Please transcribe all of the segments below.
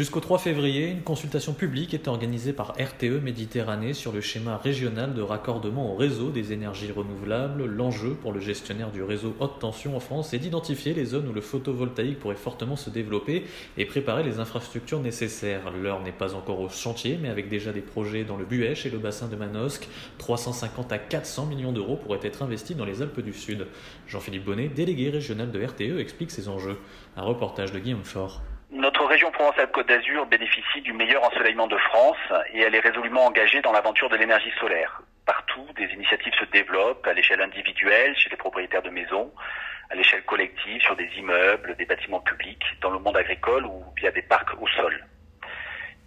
Jusqu'au 3 février, une consultation publique est organisée par RTE Méditerranée sur le schéma régional de raccordement au réseau des énergies renouvelables. L'enjeu pour le gestionnaire du réseau haute tension en France est d'identifier les zones où le photovoltaïque pourrait fortement se développer et préparer les infrastructures nécessaires. L'heure n'est pas encore au chantier, mais avec déjà des projets dans le Buèche et le bassin de Manosque, 350 à 400 millions d'euros pourraient être investis dans les Alpes du Sud. Jean-Philippe Bonnet, délégué régional de RTE, explique ces enjeux. Un reportage de Guillaume Faure. Notre région Provence-Alpes-Côte d'Azur bénéficie du meilleur ensoleillement de France et elle est résolument engagée dans l'aventure de l'énergie solaire. Partout, des initiatives se développent à l'échelle individuelle, chez les propriétaires de maisons, à l'échelle collective, sur des immeubles, des bâtiments publics, dans le monde agricole ou via des parcs au sol.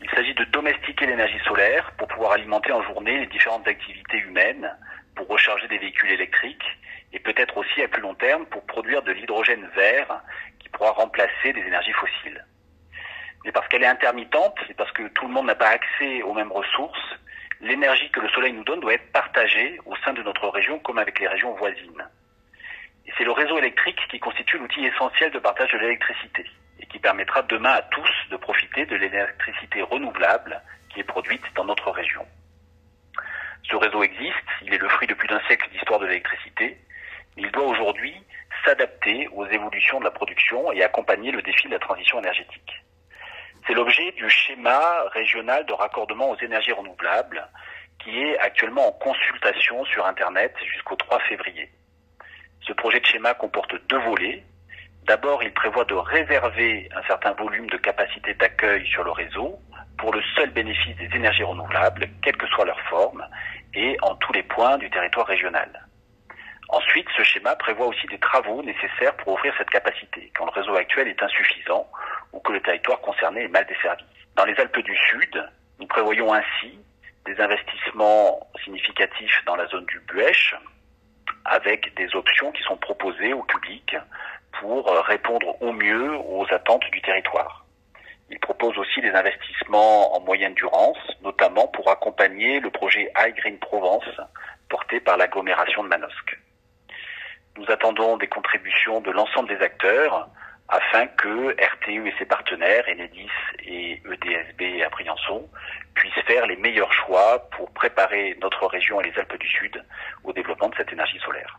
Il s'agit de domestiquer l'énergie solaire pour pouvoir alimenter en journée les différentes activités humaines, pour recharger des véhicules électriques et peut-être aussi à plus long terme pour produire de l'hydrogène vert qui pourra remplacer des énergies fossiles mais parce qu'elle est intermittente, et parce que tout le monde n'a pas accès aux mêmes ressources, l'énergie que le soleil nous donne doit être partagée au sein de notre région comme avec les régions voisines. Et c'est le réseau électrique qui constitue l'outil essentiel de partage de l'électricité et qui permettra demain à tous de profiter de l'électricité renouvelable qui est produite dans notre région. Ce réseau existe, il est le fruit de plus d'un siècle d'histoire de l'électricité, mais il doit aujourd'hui s'adapter aux évolutions de la production et accompagner le défi de la transition énergétique. C'est l'objet du schéma régional de raccordement aux énergies renouvelables qui est actuellement en consultation sur Internet jusqu'au 3 février. Ce projet de schéma comporte deux volets. D'abord, il prévoit de réserver un certain volume de capacité d'accueil sur le réseau pour le seul bénéfice des énergies renouvelables, quelle que soit leur forme, et en tous les points du territoire régional. Ensuite, ce schéma prévoit aussi des travaux nécessaires pour offrir cette capacité, quand le réseau actuel est insuffisant ou que le territoire concerné est mal desservi. Dans les Alpes du Sud, nous prévoyons ainsi des investissements significatifs dans la zone du Buèche, avec des options qui sont proposées au public pour répondre au mieux aux attentes du territoire. Il propose aussi des investissements en moyenne durance, notamment pour accompagner le projet High Green Provence porté par l'agglomération de Manosque. Nous attendons des contributions de l'ensemble des acteurs afin que RTE et ses partenaires, Enedis et EDSB à Briançon, puissent faire les meilleurs choix pour préparer notre région et les Alpes du Sud au développement de cette énergie solaire.